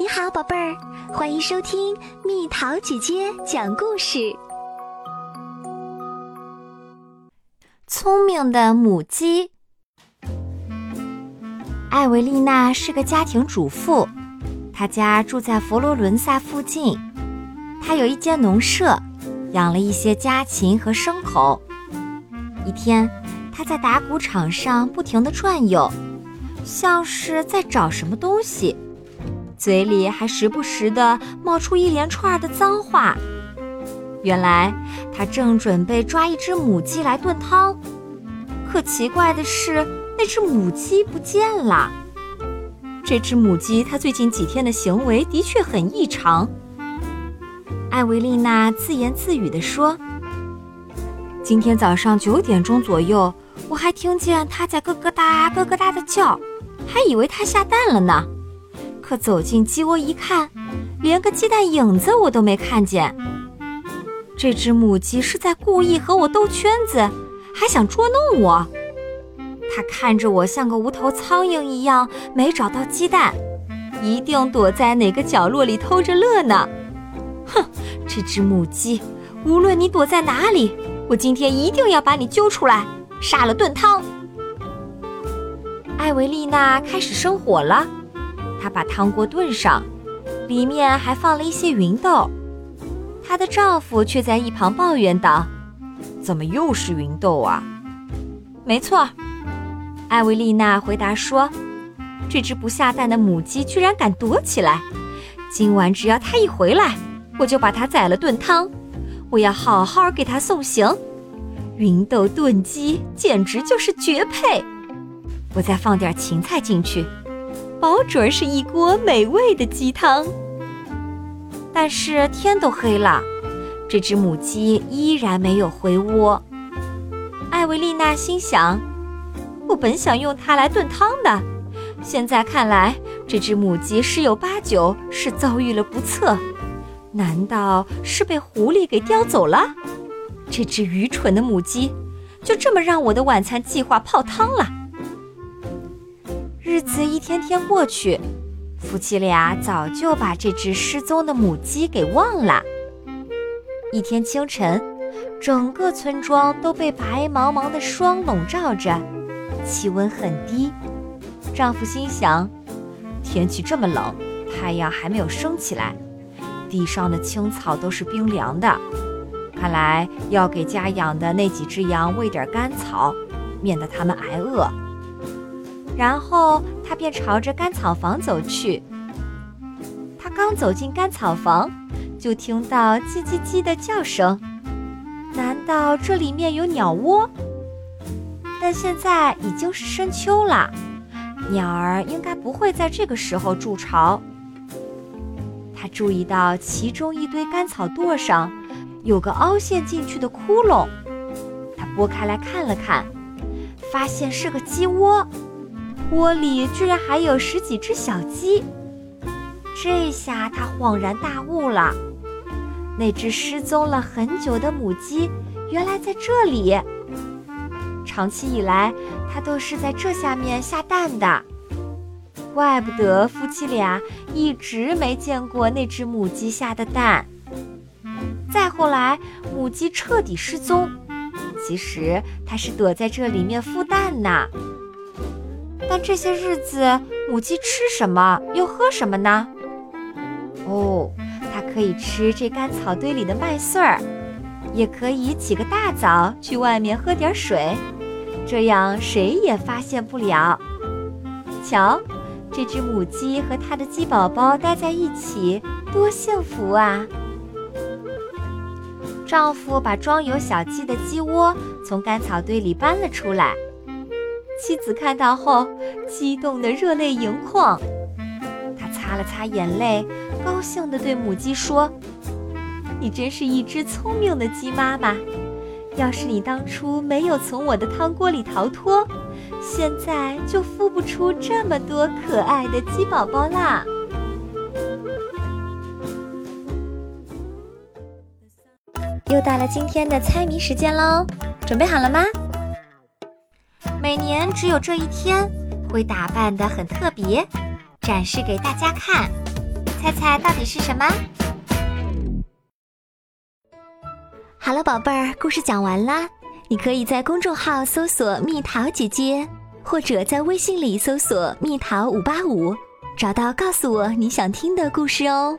你好，宝贝儿，欢迎收听蜜桃姐姐讲故事。聪明的母鸡。艾维丽娜是个家庭主妇，她家住在佛罗伦萨附近。她有一间农舍，养了一些家禽和牲口。一天，她在打谷场上不停地转悠，像是在找什么东西。嘴里还时不时地冒出一连串的脏话。原来他正准备抓一只母鸡来炖汤，可奇怪的是，那只母鸡不见了。这只母鸡，它最近几天的行为的确很异常。艾维丽娜自言自语地说：“今天早上九点钟左右，我还听见它在咯咯哒咯咯哒的叫，还以为它下蛋了呢。”可走进鸡窝一看，连个鸡蛋影子我都没看见。这只母鸡是在故意和我兜圈子，还想捉弄我。它看着我像个无头苍蝇一样，没找到鸡蛋，一定躲在哪个角落里偷着乐呢。哼，这只母鸡，无论你躲在哪里，我今天一定要把你揪出来，杀了炖汤。艾维丽娜开始生火了。她把汤锅炖上，里面还放了一些芸豆。她的丈夫却在一旁抱怨道：“怎么又是芸豆啊？”“没错。”艾维丽娜回答说，“这只不下蛋的母鸡居然敢躲起来，今晚只要它一回来，我就把它宰了炖汤。我要好好给它送行。芸豆炖鸡简直就是绝配！我再放点芹菜进去。”保准儿是一锅美味的鸡汤。但是天都黑了，这只母鸡依然没有回窝。艾维丽娜心想：“我本想用它来炖汤的，现在看来，这只母鸡十有八九是遭遇了不测。难道是被狐狸给叼走了？这只愚蠢的母鸡，就这么让我的晚餐计划泡汤了。”日子一天天过去，夫妻俩早就把这只失踪的母鸡给忘了。一天清晨，整个村庄都被白茫茫的霜笼罩着，气温很低。丈夫心想：天气这么冷，太阳还没有升起来，地上的青草都是冰凉的，看来要给家养的那几只羊喂点干草，免得它们挨饿。然后他便朝着干草房走去。他刚走进干草房，就听到叽叽叽的叫声。难道这里面有鸟窝？但现在已经是深秋了，鸟儿应该不会在这个时候筑巢。他注意到其中一堆干草垛上有个凹陷进去的窟窿，他拨开来看了看，发现是个鸡窝。窝里居然还有十几只小鸡，这下他恍然大悟了。那只失踪了很久的母鸡，原来在这里。长期以来，它都是在这下面下蛋的。怪不得夫妻俩一直没见过那只母鸡下的蛋。再后来，母鸡彻底失踪，其实它是躲在这里面孵蛋呢。但这些日子，母鸡吃什么又喝什么呢？哦，它可以吃这干草堆里的麦穗儿，也可以起个大早去外面喝点水，这样谁也发现不了。瞧，这只母鸡和它的鸡宝宝待在一起，多幸福啊！丈夫把装有小鸡的鸡窝从干草堆里搬了出来。妻子看到后，激动得热泪盈眶。她擦了擦眼泪，高兴地对母鸡说：“你真是一只聪明的鸡妈妈。要是你当初没有从我的汤锅里逃脱，现在就孵不出这么多可爱的鸡宝宝啦。”又到了今天的猜谜时间喽，准备好了吗？每年只有这一天，会打扮得很特别，展示给大家看。猜猜到底是什么？好了，宝贝儿，故事讲完啦。你可以在公众号搜索“蜜桃姐姐”，或者在微信里搜索“蜜桃五八五”，找到告诉我你想听的故事哦。